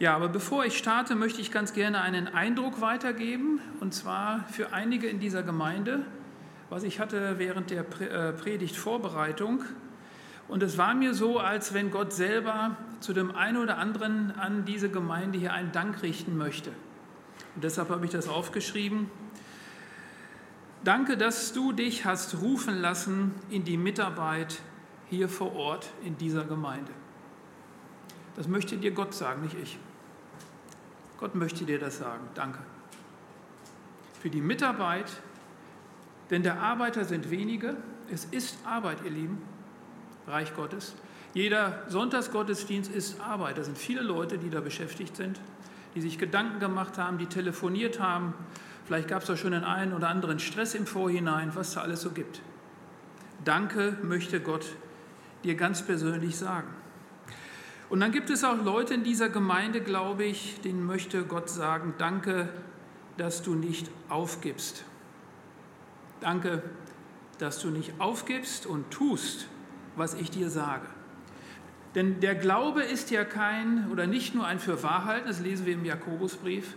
Ja, aber bevor ich starte, möchte ich ganz gerne einen Eindruck weitergeben, und zwar für einige in dieser Gemeinde, was ich hatte während der äh, Predigtvorbereitung. Und es war mir so, als wenn Gott selber zu dem einen oder anderen an diese Gemeinde hier einen Dank richten möchte. Und deshalb habe ich das aufgeschrieben. Danke, dass du dich hast rufen lassen in die Mitarbeit hier vor Ort in dieser Gemeinde. Das möchte dir Gott sagen, nicht ich. Gott möchte dir das sagen. Danke. Für die Mitarbeit, denn der Arbeiter sind wenige. Es ist Arbeit, ihr Lieben, Reich Gottes. Jeder Sonntagsgottesdienst ist Arbeit. Da sind viele Leute, die da beschäftigt sind, die sich Gedanken gemacht haben, die telefoniert haben. Vielleicht gab es auch schon den einen oder anderen Stress im Vorhinein, was da alles so gibt. Danke möchte Gott dir ganz persönlich sagen. Und dann gibt es auch Leute in dieser Gemeinde, glaube ich, denen möchte Gott sagen, danke, dass du nicht aufgibst. Danke, dass du nicht aufgibst und tust, was ich dir sage. Denn der Glaube ist ja kein oder nicht nur ein Fürwahrhalten, das lesen wir im Jakobusbrief,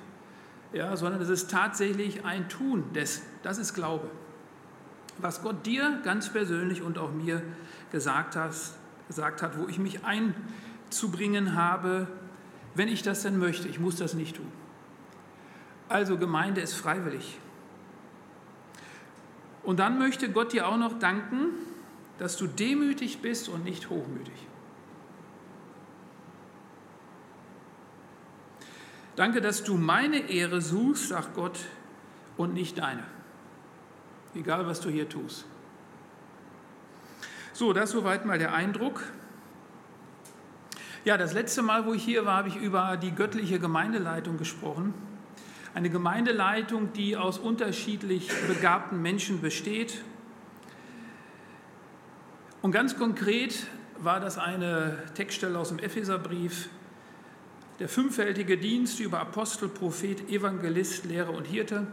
ja, sondern es ist tatsächlich ein Tun des, das ist Glaube. Was Gott dir ganz persönlich und auch mir gesagt hat, gesagt hat wo ich mich ein zu bringen habe, wenn ich das denn möchte. Ich muss das nicht tun. Also Gemeinde ist freiwillig. Und dann möchte Gott dir auch noch danken, dass du demütig bist und nicht hochmütig. Danke, dass du meine Ehre suchst, sagt Gott, und nicht deine. Egal, was du hier tust. So, das soweit mal der Eindruck. Ja, das letzte Mal, wo ich hier war, habe ich über die göttliche Gemeindeleitung gesprochen. Eine Gemeindeleitung, die aus unterschiedlich begabten Menschen besteht. Und ganz konkret war das eine Textstelle aus dem Epheserbrief, der fünffältige Dienst über Apostel, Prophet, Evangelist, Lehrer und Hirte.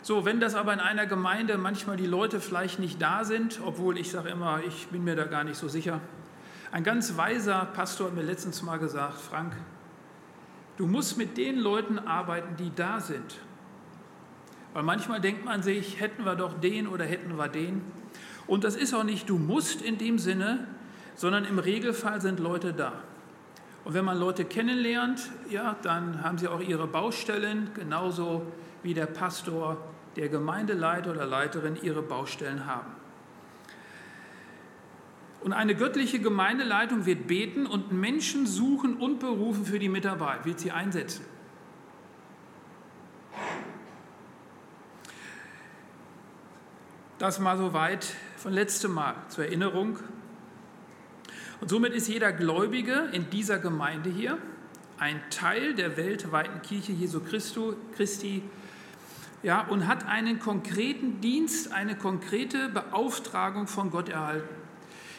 So, wenn das aber in einer Gemeinde manchmal die Leute vielleicht nicht da sind, obwohl ich sage immer, ich bin mir da gar nicht so sicher, ein ganz weiser Pastor hat mir letztens mal gesagt, Frank, du musst mit den Leuten arbeiten, die da sind. Weil manchmal denkt man sich, hätten wir doch den oder hätten wir den. Und das ist auch nicht, du musst in dem Sinne, sondern im Regelfall sind Leute da. Und wenn man Leute kennenlernt, ja, dann haben sie auch ihre Baustellen, genauso wie der Pastor, der Gemeindeleiter oder Leiterin ihre Baustellen haben. Und eine göttliche Gemeindeleitung wird beten und Menschen suchen und berufen für die Mitarbeit, wird sie einsetzen. Das mal so weit von letztem Mal zur Erinnerung. Und somit ist jeder Gläubige in dieser Gemeinde hier ein Teil der weltweiten Kirche Jesu Christo, Christi ja, und hat einen konkreten Dienst, eine konkrete Beauftragung von Gott erhalten.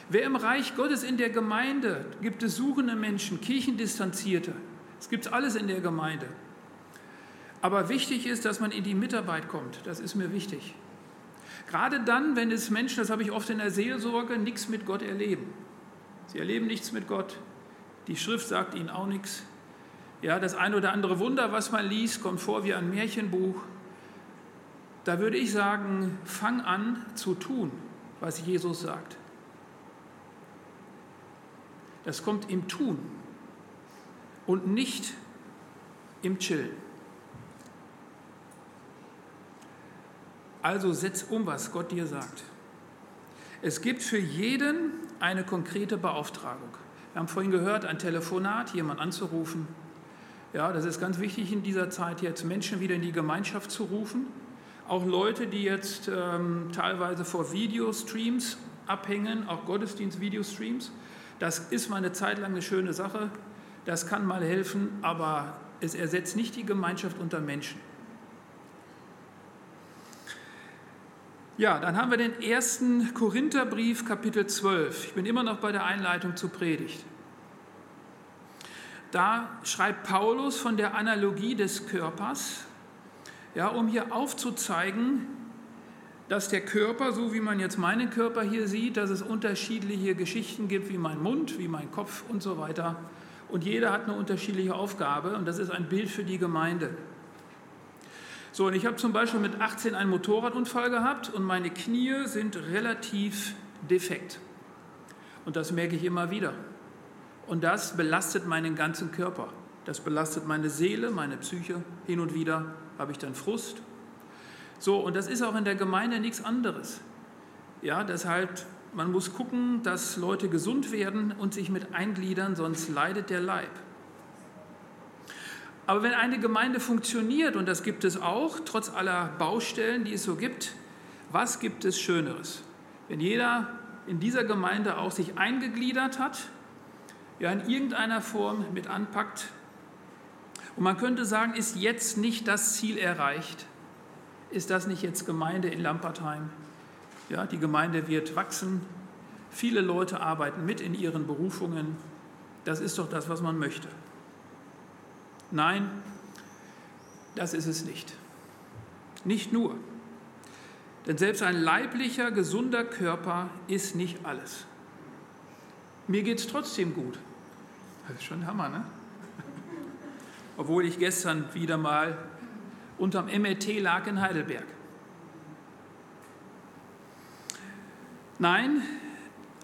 Wer im Reich Gottes in der Gemeinde gibt es suchende Menschen, Kirchendistanzierte. Es gibt alles in der Gemeinde. Aber wichtig ist, dass man in die Mitarbeit kommt. Das ist mir wichtig. Gerade dann, wenn es Menschen, das habe ich oft in der Seelsorge, nichts mit Gott erleben. Sie erleben nichts mit Gott. Die Schrift sagt ihnen auch nichts. Ja, das eine oder andere Wunder, was man liest, kommt vor wie ein Märchenbuch. Da würde ich sagen, fang an zu tun, was Jesus sagt. Das kommt im Tun und nicht im Chillen. Also setz um, was Gott dir sagt. Es gibt für jeden eine konkrete Beauftragung. Wir haben vorhin gehört, ein Telefonat, jemanden anzurufen. Ja, das ist ganz wichtig in dieser Zeit jetzt, Menschen wieder in die Gemeinschaft zu rufen. Auch Leute, die jetzt ähm, teilweise vor Videostreams abhängen, auch Gottesdienst-Videostreams. Das ist mal eine Zeit lang eine schöne Sache, das kann mal helfen, aber es ersetzt nicht die Gemeinschaft unter Menschen. Ja, dann haben wir den ersten Korintherbrief, Kapitel 12. Ich bin immer noch bei der Einleitung zur Predigt. Da schreibt Paulus von der Analogie des Körpers, ja, um hier aufzuzeigen, dass der Körper, so wie man jetzt meinen Körper hier sieht, dass es unterschiedliche Geschichten gibt, wie mein Mund, wie mein Kopf und so weiter. Und jeder hat eine unterschiedliche Aufgabe und das ist ein Bild für die Gemeinde. So, und ich habe zum Beispiel mit 18 einen Motorradunfall gehabt und meine Knie sind relativ defekt. Und das merke ich immer wieder. Und das belastet meinen ganzen Körper. Das belastet meine Seele, meine Psyche. Hin und wieder habe ich dann Frust. So, und das ist auch in der Gemeinde nichts anderes. Ja, deshalb, man muss gucken, dass Leute gesund werden und sich mit eingliedern, sonst leidet der Leib. Aber wenn eine Gemeinde funktioniert, und das gibt es auch, trotz aller Baustellen, die es so gibt, was gibt es Schöneres? Wenn jeder in dieser Gemeinde auch sich eingegliedert hat, ja in irgendeiner Form mit anpackt. Und man könnte sagen, ist jetzt nicht das Ziel erreicht? Ist das nicht jetzt Gemeinde in Lampertheim? Ja, die Gemeinde wird wachsen. Viele Leute arbeiten mit in ihren Berufungen. Das ist doch das, was man möchte. Nein, das ist es nicht. Nicht nur. Denn selbst ein leiblicher, gesunder Körper ist nicht alles. Mir geht es trotzdem gut. Das ist schon Hammer, ne? Obwohl ich gestern wieder mal unterm MRT lag in Heidelberg. Nein,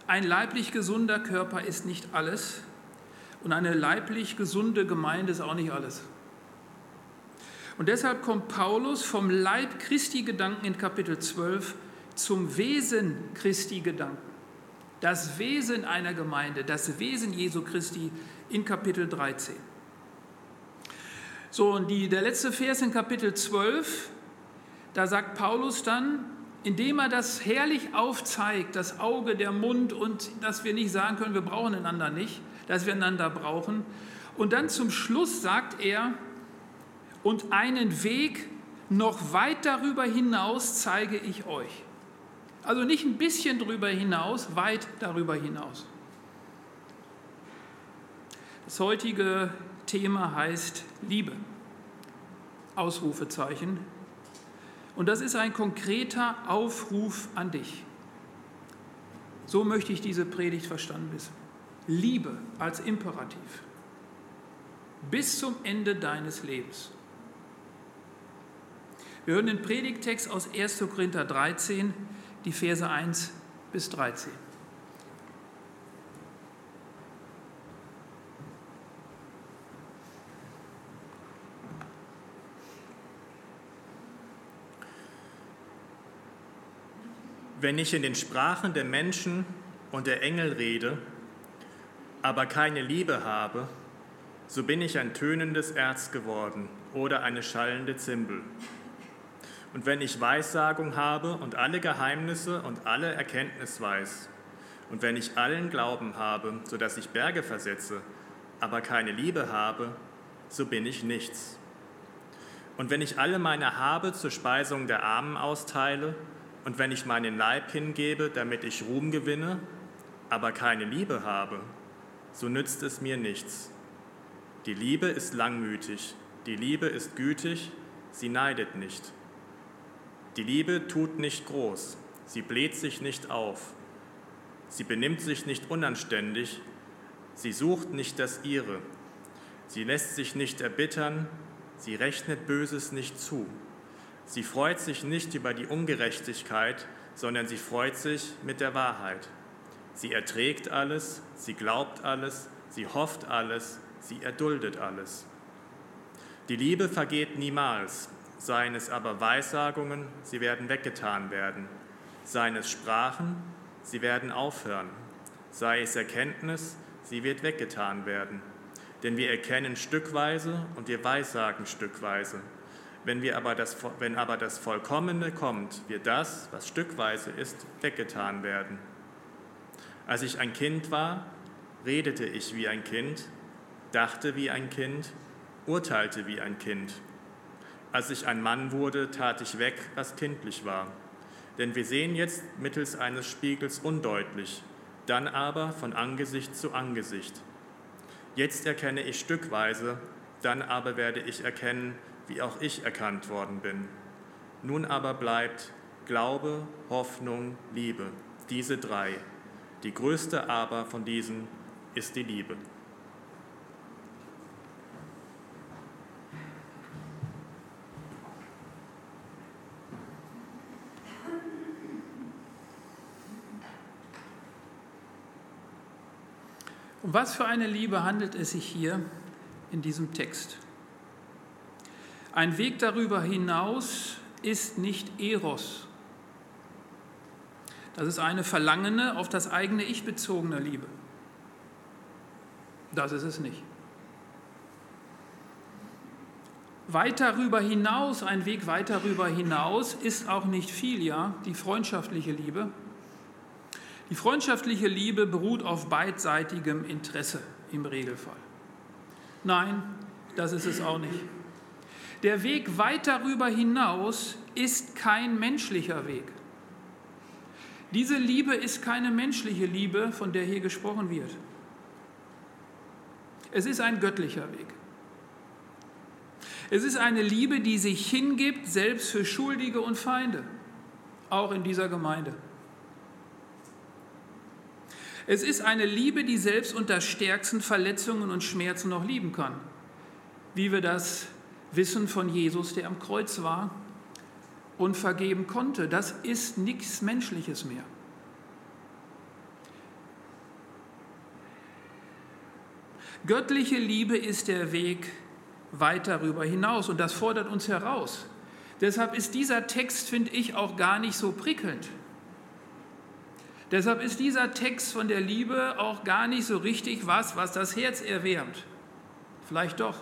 ein leiblich gesunder Körper ist nicht alles und eine leiblich gesunde Gemeinde ist auch nicht alles. Und deshalb kommt Paulus vom Leib Christi Gedanken in Kapitel 12 zum Wesen Christi Gedanken. Das Wesen einer Gemeinde, das Wesen Jesu Christi in Kapitel 13. So, und die, der letzte Vers in Kapitel 12, da sagt Paulus dann, indem er das herrlich aufzeigt, das Auge, der Mund und dass wir nicht sagen können, wir brauchen einander nicht, dass wir einander brauchen. Und dann zum Schluss sagt er, und einen Weg noch weit darüber hinaus zeige ich euch. Also nicht ein bisschen darüber hinaus, weit darüber hinaus. Das heutige Thema heißt Liebe. Ausrufezeichen. Und das ist ein konkreter Aufruf an dich. So möchte ich diese Predigt verstanden wissen. Liebe als Imperativ. Bis zum Ende deines Lebens. Wir hören den Predigtext aus 1. Korinther 13, die Verse 1 bis 13. Wenn ich in den Sprachen der Menschen und der Engel rede, aber keine Liebe habe, so bin ich ein tönendes Erz geworden oder eine schallende Zimbel. Und wenn ich Weissagung habe und alle Geheimnisse und alle Erkenntnis weiß, und wenn ich allen Glauben habe, so dass ich Berge versetze, aber keine Liebe habe, so bin ich nichts. Und wenn ich alle meine Habe zur Speisung der Armen austeile, und wenn ich meinen Leib hingebe, damit ich Ruhm gewinne, aber keine Liebe habe, so nützt es mir nichts. Die Liebe ist langmütig, die Liebe ist gütig, sie neidet nicht. Die Liebe tut nicht groß, sie bläht sich nicht auf, sie benimmt sich nicht unanständig, sie sucht nicht das ihre, sie lässt sich nicht erbittern, sie rechnet Böses nicht zu, sie freut sich nicht über die Ungerechtigkeit, sondern sie freut sich mit der Wahrheit. Sie erträgt alles, sie glaubt alles, sie hofft alles, sie erduldet alles. Die Liebe vergeht niemals, seien es aber Weissagungen, sie werden weggetan werden, seien es Sprachen, sie werden aufhören, sei es Erkenntnis, sie wird weggetan werden. Denn wir erkennen stückweise und wir weissagen stückweise. Wenn, wir aber das, wenn aber das Vollkommene kommt, wird das, was stückweise ist, weggetan werden. Als ich ein Kind war, redete ich wie ein Kind, dachte wie ein Kind, urteilte wie ein Kind. Als ich ein Mann wurde, tat ich weg, was kindlich war. Denn wir sehen jetzt mittels eines Spiegels undeutlich, dann aber von Angesicht zu Angesicht. Jetzt erkenne ich stückweise, dann aber werde ich erkennen, wie auch ich erkannt worden bin. Nun aber bleibt Glaube, Hoffnung, Liebe, diese drei. Die größte aber von diesen ist die Liebe. Um was für eine Liebe handelt es sich hier? In diesem Text? Ein Weg darüber hinaus ist nicht Eros. Das ist eine verlangene, auf das eigene Ich bezogene Liebe. Das ist es nicht. Weit darüber hinaus, ein Weg weit darüber hinaus ist auch nicht Philia, die freundschaftliche Liebe. Die freundschaftliche Liebe beruht auf beidseitigem Interesse im Regelfall. Nein, das ist es auch nicht. Der Weg weit darüber hinaus ist kein menschlicher Weg. Diese Liebe ist keine menschliche Liebe, von der hier gesprochen wird. Es ist ein göttlicher Weg. Es ist eine Liebe, die sich hingibt, selbst für Schuldige und Feinde, auch in dieser Gemeinde. Es ist eine Liebe, die selbst unter stärksten Verletzungen und Schmerzen noch lieben kann, wie wir das wissen von Jesus, der am Kreuz war und vergeben konnte. Das ist nichts Menschliches mehr. Göttliche Liebe ist der Weg weit darüber hinaus und das fordert uns heraus. Deshalb ist dieser Text, finde ich, auch gar nicht so prickelnd. Deshalb ist dieser Text von der Liebe auch gar nicht so richtig was, was das Herz erwärmt. Vielleicht doch.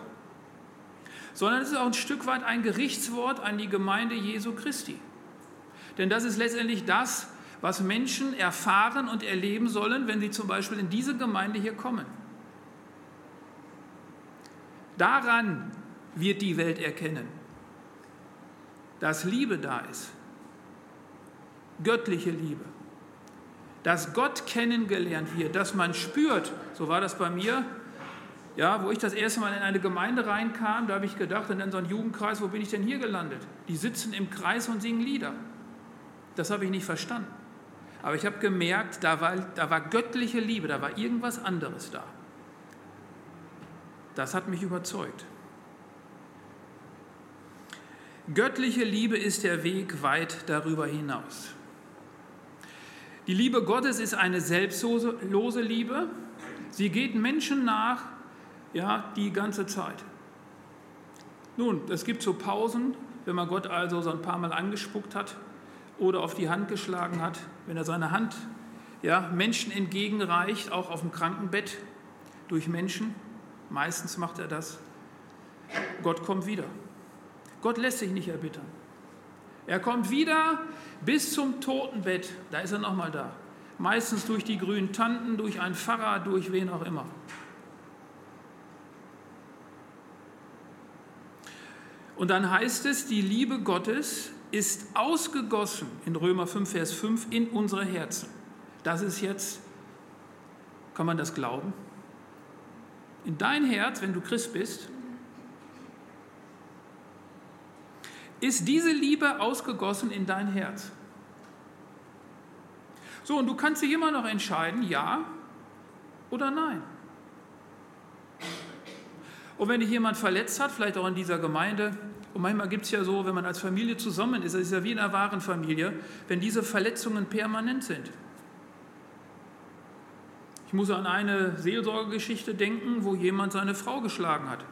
Sondern es ist auch ein Stück weit ein Gerichtswort an die Gemeinde Jesu Christi. Denn das ist letztendlich das, was Menschen erfahren und erleben sollen, wenn sie zum Beispiel in diese Gemeinde hier kommen. Daran wird die Welt erkennen, dass Liebe da ist, göttliche Liebe, dass Gott kennengelernt wird, dass man spürt, so war das bei mir, ja, wo ich das erste Mal in eine Gemeinde reinkam, da habe ich gedacht, in so einem Jugendkreis, wo bin ich denn hier gelandet? Die sitzen im Kreis und singen Lieder. Das habe ich nicht verstanden. Aber ich habe gemerkt, da war, da war göttliche Liebe, da war irgendwas anderes da. Das hat mich überzeugt. Göttliche Liebe ist der Weg weit darüber hinaus. Die Liebe Gottes ist eine selbstlose Liebe. Sie geht Menschen nach, ja, die ganze Zeit. Nun, es gibt so Pausen, wenn man Gott also so ein paar Mal angespuckt hat oder auf die Hand geschlagen hat, wenn er seine Hand ja, Menschen entgegenreicht, auch auf dem Krankenbett durch Menschen. Meistens macht er das. Gott kommt wieder. Gott lässt sich nicht erbittern. Er kommt wieder bis zum Totenbett. Da ist er nochmal da. Meistens durch die grünen Tanten, durch einen Pfarrer, durch wen auch immer. Und dann heißt es, die Liebe Gottes ist ausgegossen in Römer 5, Vers 5 in unsere Herzen. Das ist jetzt, kann man das glauben? in dein Herz, wenn du Christ bist, ist diese Liebe ausgegossen in dein Herz. So, und du kannst dich immer noch entscheiden, ja oder nein. Und wenn dich jemand verletzt hat, vielleicht auch in dieser Gemeinde, und manchmal gibt es ja so, wenn man als Familie zusammen ist, das ist ja wie in einer wahren Familie, wenn diese Verletzungen permanent sind. Ich muss an eine Seelsorgegeschichte denken, wo jemand seine Frau geschlagen hat.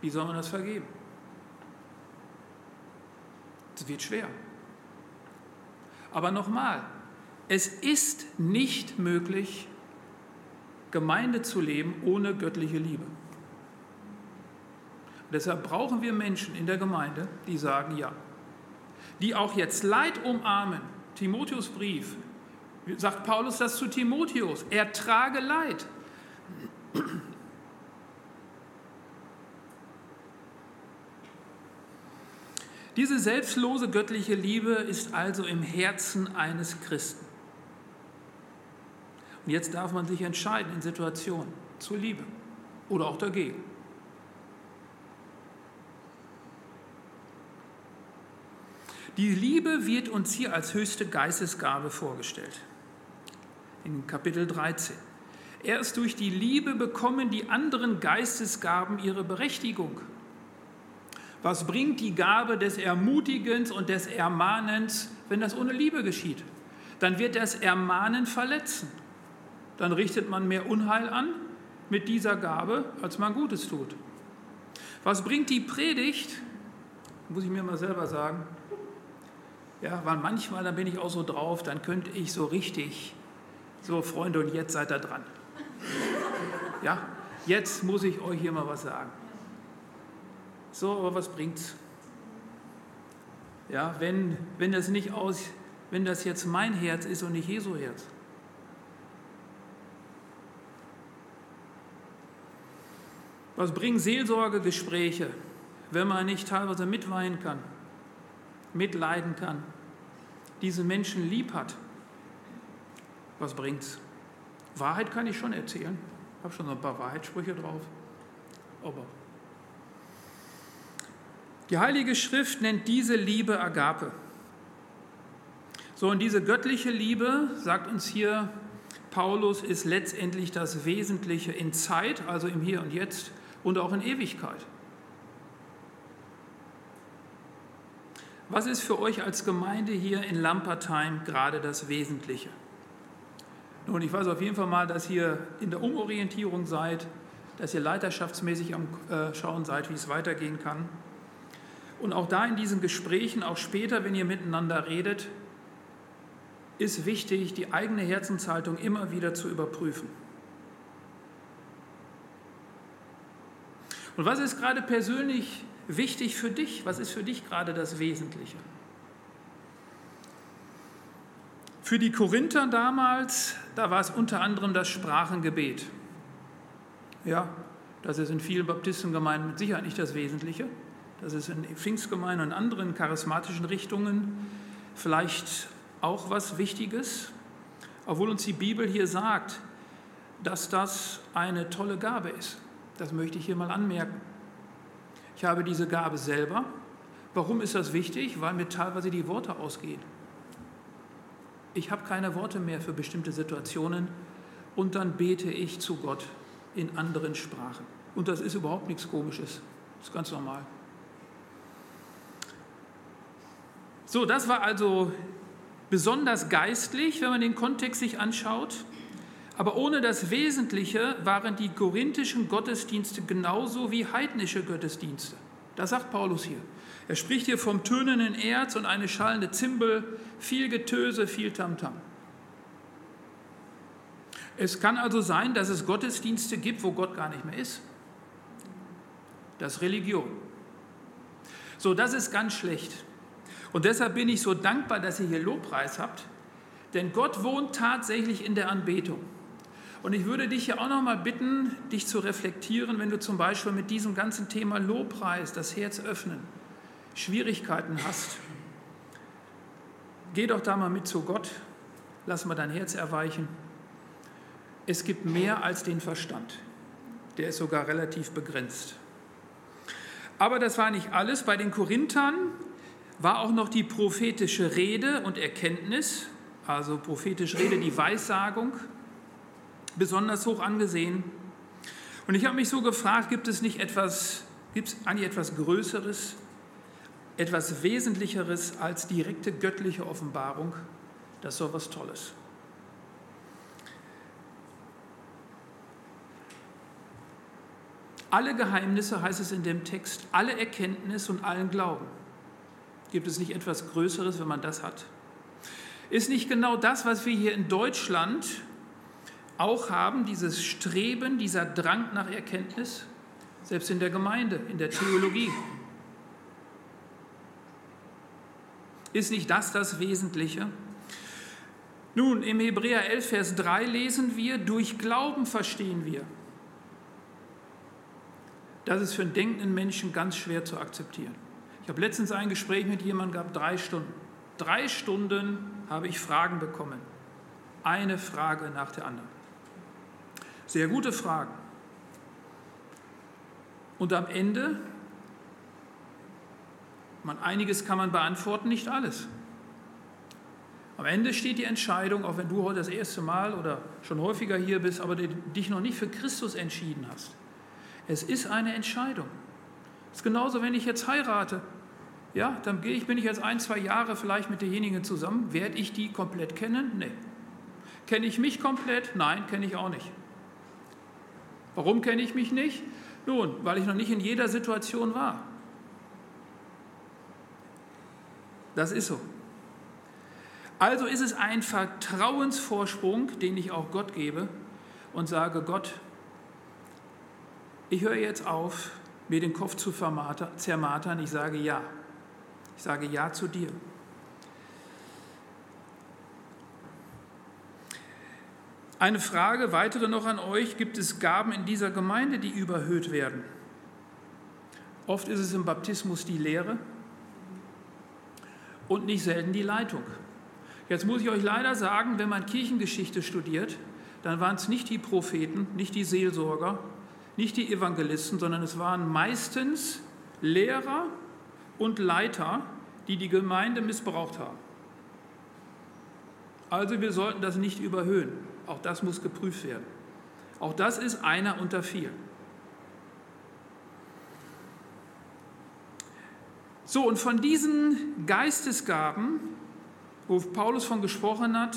Wie soll man das vergeben? Es wird schwer. Aber nochmal, es ist nicht möglich, Gemeinde zu leben ohne göttliche Liebe. Und deshalb brauchen wir Menschen in der Gemeinde, die sagen ja, die auch jetzt Leid umarmen. Timotheus Brief, sagt Paulus das zu Timotheus, er trage Leid. Diese selbstlose göttliche Liebe ist also im Herzen eines Christen. Und jetzt darf man sich entscheiden in Situationen zur Liebe oder auch dagegen. Die Liebe wird uns hier als höchste Geistesgabe vorgestellt in Kapitel 13. Erst durch die Liebe bekommen die anderen Geistesgaben ihre Berechtigung. Was bringt die Gabe des Ermutigens und des Ermahnens, wenn das ohne Liebe geschieht? Dann wird das Ermahnen verletzen. dann richtet man mehr Unheil an mit dieser Gabe, als man Gutes tut. Was bringt die Predigt? Muss ich mir mal selber sagen. Ja, weil manchmal, dann bin ich auch so drauf, dann könnte ich so richtig, so Freunde, und jetzt seid ihr dran. Ja, jetzt muss ich euch hier mal was sagen. So, aber was bringt's? Ja, wenn, wenn das nicht aus, wenn das jetzt mein Herz ist und nicht Jesu Herz. Was bringen Seelsorgegespräche, wenn man nicht teilweise mitweinen kann, mitleiden kann, diese Menschen lieb hat? Was bringt's? Wahrheit kann ich schon erzählen. Ich habe schon so ein paar Wahrheitssprüche drauf. Aber die Heilige Schrift nennt diese Liebe Agape. So, und diese göttliche Liebe, sagt uns hier Paulus, ist letztendlich das Wesentliche in Zeit, also im Hier und Jetzt und auch in Ewigkeit. Was ist für euch als Gemeinde hier in Lampertheim gerade das Wesentliche? Nun, ich weiß auf jeden Fall mal, dass ihr in der Umorientierung seid, dass ihr leiterschaftsmäßig am äh, Schauen seid, wie es weitergehen kann. Und auch da in diesen Gesprächen, auch später, wenn ihr miteinander redet, ist wichtig, die eigene Herzenshaltung immer wieder zu überprüfen. Und was ist gerade persönlich wichtig für dich? Was ist für dich gerade das Wesentliche? Für die Korinther damals, da war es unter anderem das Sprachengebet. Ja, das ist in vielen Baptistengemeinden mit Sicherheit nicht das Wesentliche. Das ist in Pfingstgemeinden und anderen charismatischen Richtungen vielleicht auch was Wichtiges, obwohl uns die Bibel hier sagt, dass das eine tolle Gabe ist. Das möchte ich hier mal anmerken. Ich habe diese Gabe selber. Warum ist das wichtig? Weil mir teilweise die Worte ausgehen. Ich habe keine Worte mehr für bestimmte Situationen und dann bete ich zu Gott in anderen Sprachen. Und das ist überhaupt nichts Komisches. Das ist ganz normal. So, das war also besonders geistlich, wenn man den Kontext sich anschaut. Aber ohne das Wesentliche waren die korinthischen Gottesdienste genauso wie heidnische Gottesdienste. Das sagt Paulus hier. Er spricht hier vom tönenden Erz und eine schallende Zimbel, viel Getöse, viel Tamtam. Es kann also sein, dass es Gottesdienste gibt, wo Gott gar nicht mehr ist. Das ist Religion. So, das ist ganz schlecht. Und deshalb bin ich so dankbar, dass ihr hier Lobpreis habt, denn Gott wohnt tatsächlich in der Anbetung. Und ich würde dich ja auch noch mal bitten, dich zu reflektieren, wenn du zum Beispiel mit diesem ganzen Thema Lobpreis, das Herz öffnen, Schwierigkeiten hast. Geh doch da mal mit zu Gott, lass mal dein Herz erweichen. Es gibt mehr als den Verstand. Der ist sogar relativ begrenzt. Aber das war nicht alles. Bei den Korinthern war auch noch die prophetische Rede und Erkenntnis, also prophetische Rede, die Weissagung, besonders hoch angesehen. Und ich habe mich so gefragt, gibt es nicht etwas, gibt es eigentlich etwas Größeres, etwas Wesentlicheres als direkte göttliche Offenbarung? Das ist so was Tolles. Alle Geheimnisse, heißt es in dem Text, alle Erkenntnis und allen Glauben. Gibt es nicht etwas Größeres, wenn man das hat? Ist nicht genau das, was wir hier in Deutschland auch haben, dieses Streben, dieser Drang nach Erkenntnis, selbst in der Gemeinde, in der Theologie. Ist nicht das das Wesentliche? Nun, im Hebräer 11, Vers 3 lesen wir, durch Glauben verstehen wir. Das ist für einen denkenden Menschen ganz schwer zu akzeptieren. Ich habe letztens ein Gespräch mit jemandem gehabt, drei Stunden. Drei Stunden habe ich Fragen bekommen. Eine Frage nach der anderen. Sehr gute Fragen. Und am Ende, man, einiges kann man beantworten, nicht alles. Am Ende steht die Entscheidung, auch wenn du heute das erste Mal oder schon häufiger hier bist, aber dich noch nicht für Christus entschieden hast. Es ist eine Entscheidung. Es ist genauso, wenn ich jetzt heirate. Ja, dann gehe ich, bin ich jetzt ein, zwei Jahre vielleicht mit derjenigen zusammen. Werde ich die komplett kennen? Nee. Kenne ich mich komplett? Nein, kenne ich auch nicht. Warum kenne ich mich nicht? Nun, weil ich noch nicht in jeder Situation war. Das ist so. Also ist es ein Vertrauensvorsprung, den ich auch Gott gebe und sage, Gott, ich höre jetzt auf, mir den Kopf zu zermartern. Ich sage ja. Ich sage ja zu dir. Eine Frage weitere noch an euch. Gibt es Gaben in dieser Gemeinde, die überhöht werden? Oft ist es im Baptismus die Lehre und nicht selten die Leitung. Jetzt muss ich euch leider sagen, wenn man Kirchengeschichte studiert, dann waren es nicht die Propheten, nicht die Seelsorger, nicht die Evangelisten, sondern es waren meistens Lehrer und Leiter, die die Gemeinde missbraucht haben. Also wir sollten das nicht überhöhen. Auch das muss geprüft werden. Auch das ist einer unter vielen. So, und von diesen Geistesgaben, wo Paulus von gesprochen hat,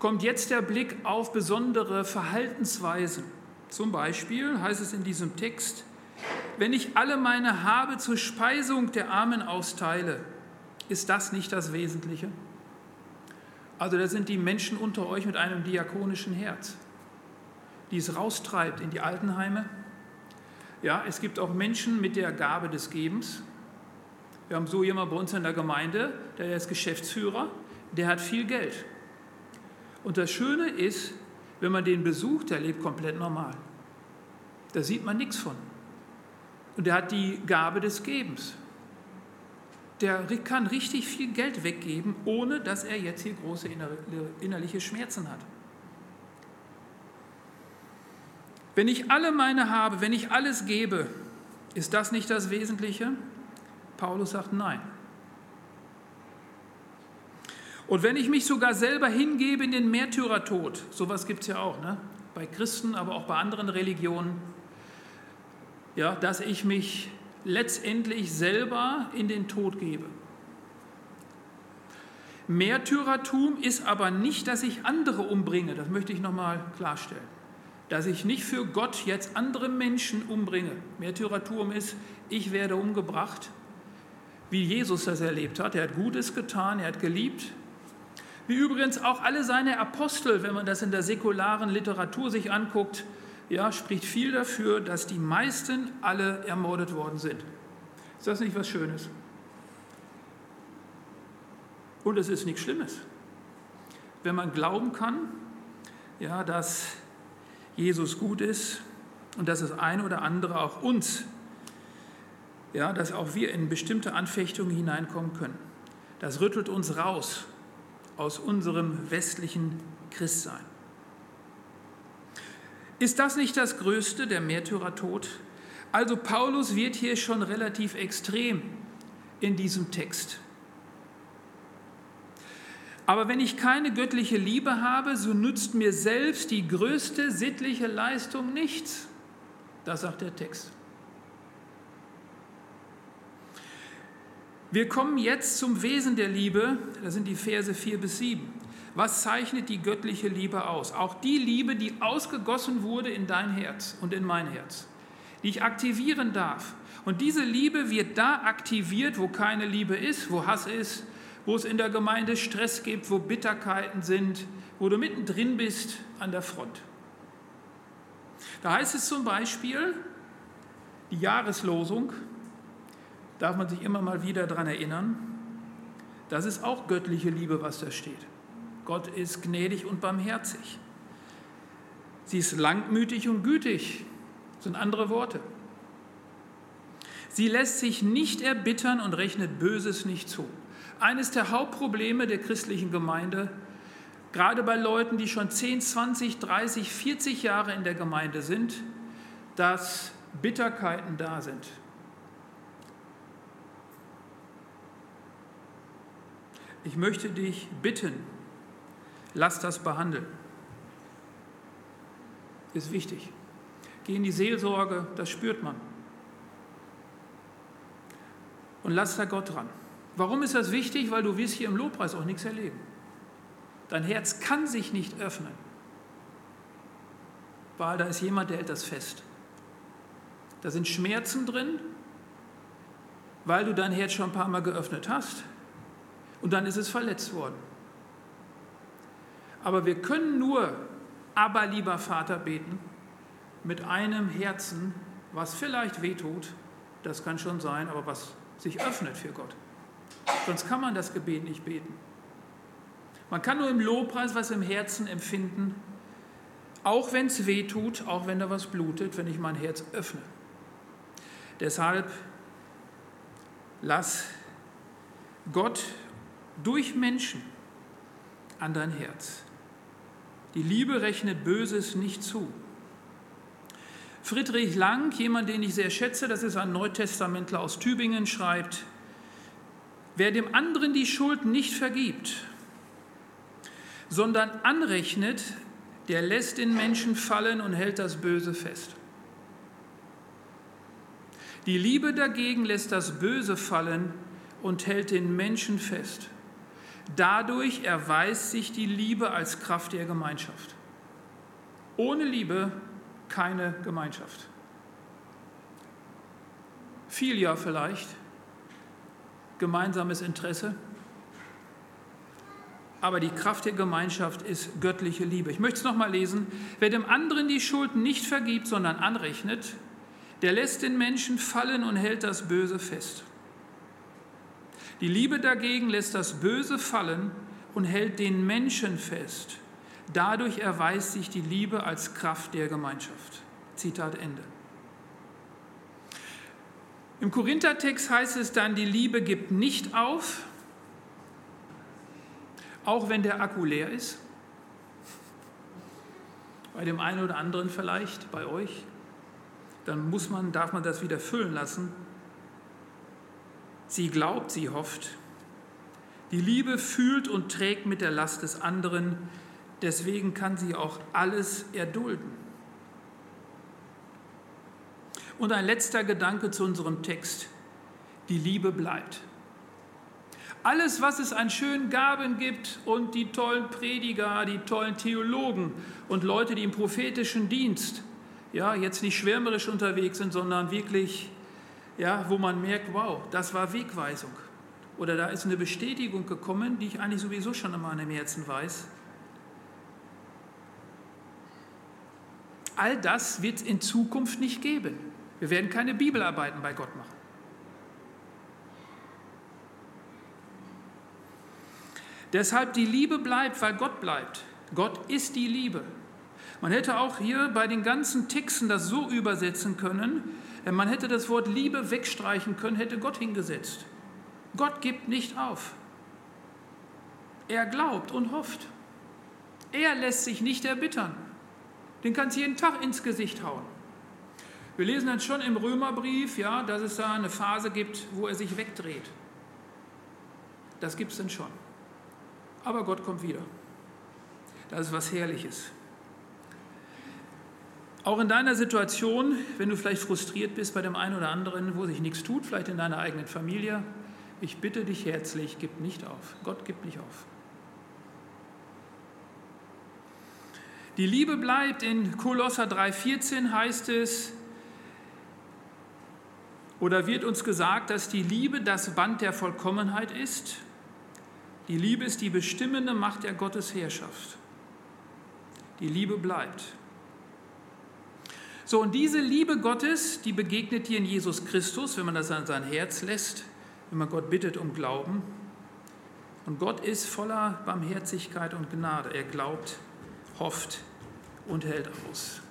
kommt jetzt der Blick auf besondere Verhaltensweisen. Zum Beispiel heißt es in diesem Text, wenn ich alle meine Habe zur Speisung der Armen austeile, ist das nicht das Wesentliche? Also da sind die Menschen unter euch mit einem diakonischen Herz, die es raustreibt in die Altenheime. Ja, es gibt auch Menschen mit der Gabe des Gebens. Wir haben so jemanden bei uns in der Gemeinde, der ist Geschäftsführer, der hat viel Geld. Und das Schöne ist, wenn man den besucht, der lebt komplett normal. Da sieht man nichts von. Und er hat die Gabe des Gebens. Der kann richtig viel Geld weggeben, ohne dass er jetzt hier große innerliche Schmerzen hat. Wenn ich alle meine habe, wenn ich alles gebe, ist das nicht das Wesentliche? Paulus sagt nein. Und wenn ich mich sogar selber hingebe in den Märtyrertod, sowas gibt es ja auch, ne? bei Christen, aber auch bei anderen Religionen, ja, dass ich mich letztendlich selber in den Tod gebe. Märtyrertum ist aber nicht, dass ich andere umbringe, das möchte ich nochmal klarstellen. Dass ich nicht für Gott jetzt andere Menschen umbringe. Märtyrertum ist, ich werde umgebracht, wie Jesus das erlebt hat. Er hat Gutes getan, er hat geliebt, wie übrigens auch alle seine Apostel, wenn man das in der säkularen Literatur sich anguckt, ja, spricht viel dafür, dass die meisten alle ermordet worden sind. Ist das nicht was Schönes? Und es ist nichts Schlimmes. Wenn man glauben kann, ja, dass Jesus gut ist und dass das eine oder andere auch uns, ja, dass auch wir in bestimmte Anfechtungen hineinkommen können. Das rüttelt uns raus aus unserem westlichen Christsein. Ist das nicht das Größte, der Märtyrertod? Also Paulus wird hier schon relativ extrem in diesem Text. Aber wenn ich keine göttliche Liebe habe, so nützt mir selbst die größte sittliche Leistung nichts. Das sagt der Text. Wir kommen jetzt zum Wesen der Liebe, das sind die Verse 4 bis 7. Was zeichnet die göttliche Liebe aus? Auch die Liebe, die ausgegossen wurde in dein Herz und in mein Herz, die ich aktivieren darf. Und diese Liebe wird da aktiviert, wo keine Liebe ist, wo Hass ist, wo es in der Gemeinde Stress gibt, wo Bitterkeiten sind, wo du mittendrin bist an der Front. Da heißt es zum Beispiel, die Jahreslosung, darf man sich immer mal wieder daran erinnern, das ist auch göttliche Liebe, was da steht. Gott ist gnädig und barmherzig. Sie ist langmütig und gütig, das sind andere Worte. Sie lässt sich nicht erbittern und rechnet Böses nicht zu. Eines der Hauptprobleme der christlichen Gemeinde, gerade bei Leuten, die schon 10, 20, 30, 40 Jahre in der Gemeinde sind, dass Bitterkeiten da sind, Ich möchte dich bitten, lass das behandeln. Ist wichtig. Geh in die Seelsorge, das spürt man. Und lass da Gott dran. Warum ist das wichtig? Weil du wirst hier im Lobpreis auch nichts erleben. Dein Herz kann sich nicht öffnen, weil da ist jemand, der hält das fest. Da sind Schmerzen drin, weil du dein Herz schon ein paar Mal geöffnet hast und dann ist es verletzt worden. Aber wir können nur, aber lieber Vater, beten mit einem Herzen, was vielleicht wehtut, das kann schon sein, aber was sich öffnet für Gott. Sonst kann man das Gebet nicht beten. Man kann nur im Lobpreis was im Herzen empfinden, auch wenn es weh tut, auch wenn da was blutet, wenn ich mein Herz öffne. Deshalb lass Gott durch Menschen an dein Herz. Die Liebe rechnet Böses nicht zu. Friedrich Lang, jemand, den ich sehr schätze, das ist ein Neutestamentler aus Tübingen, schreibt, wer dem anderen die Schuld nicht vergibt, sondern anrechnet, der lässt den Menschen fallen und hält das Böse fest. Die Liebe dagegen lässt das Böse fallen und hält den Menschen fest. Dadurch erweist sich die Liebe als Kraft der Gemeinschaft. Ohne Liebe keine Gemeinschaft. Viel ja vielleicht, gemeinsames Interesse, aber die Kraft der Gemeinschaft ist göttliche Liebe. Ich möchte es nochmal lesen. Wer dem anderen die Schuld nicht vergibt, sondern anrechnet, der lässt den Menschen fallen und hält das Böse fest. Die Liebe dagegen lässt das Böse fallen und hält den Menschen fest. Dadurch erweist sich die Liebe als Kraft der Gemeinschaft. Zitat Ende. Im Korinthertext heißt es dann, die Liebe gibt nicht auf, auch wenn der Akku leer ist. Bei dem einen oder anderen vielleicht, bei euch. Dann muss man, darf man das wieder füllen lassen. Sie glaubt, sie hofft. Die Liebe fühlt und trägt mit der Last des anderen. Deswegen kann sie auch alles erdulden. Und ein letzter Gedanke zu unserem Text. Die Liebe bleibt. Alles, was es an schönen Gaben gibt und die tollen Prediger, die tollen Theologen und Leute, die im prophetischen Dienst, ja, jetzt nicht schwärmerisch unterwegs sind, sondern wirklich, ja, wo man merkt, wow, das war Wegweisung. Oder da ist eine Bestätigung gekommen, die ich eigentlich sowieso schon in meinem Herzen weiß. All das wird es in Zukunft nicht geben. Wir werden keine Bibelarbeiten bei Gott machen. Deshalb die Liebe bleibt, weil Gott bleibt. Gott ist die Liebe. Man hätte auch hier bei den ganzen Texten das so übersetzen können, man hätte das Wort Liebe wegstreichen können, hätte Gott hingesetzt. Gott gibt nicht auf. Er glaubt und hofft. Er lässt sich nicht erbittern. Den kannst du jeden Tag ins Gesicht hauen. Wir lesen dann schon im Römerbrief, ja, dass es da eine Phase gibt, wo er sich wegdreht. Das gibt es dann schon aber Gott kommt wieder. Das ist was Herrliches. Auch in deiner Situation, wenn du vielleicht frustriert bist bei dem einen oder anderen, wo sich nichts tut, vielleicht in deiner eigenen Familie, ich bitte dich herzlich, gib nicht auf. Gott gibt nicht auf. Die Liebe bleibt. In Kolosser 3,14 heißt es, oder wird uns gesagt, dass die Liebe das Band der Vollkommenheit ist. Die Liebe ist die bestimmende Macht der Gottesherrschaft. Die Liebe bleibt. So, und diese Liebe Gottes, die begegnet dir in Jesus Christus, wenn man das an sein Herz lässt, wenn man Gott bittet um Glauben. Und Gott ist voller Barmherzigkeit und Gnade. Er glaubt, hofft und hält aus.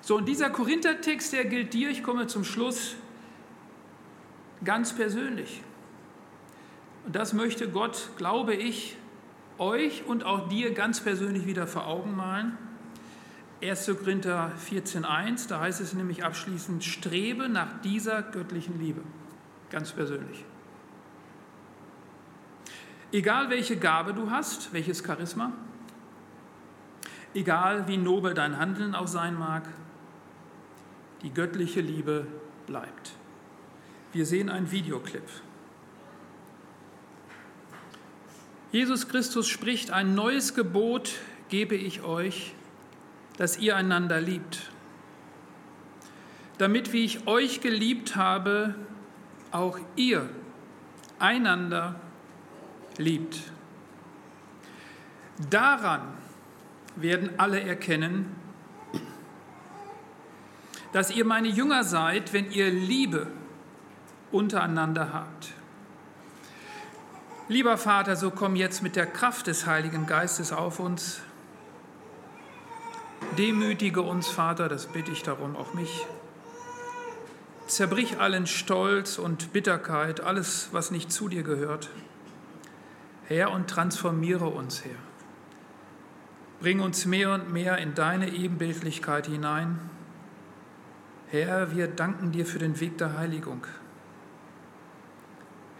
So, und dieser Korinther-Text, der gilt dir, ich komme zum Schluss, ganz persönlich. Und das möchte Gott, glaube ich, euch und auch dir ganz persönlich wieder vor Augen malen. 1. Korinther 14.1, da heißt es nämlich abschließend, strebe nach dieser göttlichen Liebe, ganz persönlich. Egal welche Gabe du hast, welches Charisma, egal wie nobel dein Handeln auch sein mag, die göttliche Liebe bleibt. Wir sehen einen Videoclip. Jesus Christus spricht, ein neues Gebot gebe ich euch, dass ihr einander liebt, damit wie ich euch geliebt habe, auch ihr einander liebt. Daran werden alle erkennen, dass ihr meine Jünger seid, wenn ihr Liebe untereinander habt. Lieber Vater, so komm jetzt mit der Kraft des Heiligen Geistes auf uns. Demütige uns, Vater, das bitte ich darum, auch mich. Zerbrich allen Stolz und Bitterkeit, alles, was nicht zu dir gehört. Herr, und transformiere uns, Herr. Bring uns mehr und mehr in deine Ebenbildlichkeit hinein. Herr, wir danken dir für den Weg der Heiligung.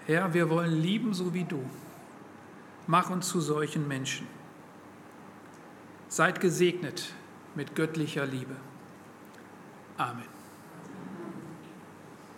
Herr, wir wollen lieben, so wie du. Mach uns zu solchen Menschen. Seid gesegnet mit göttlicher Liebe. Amen.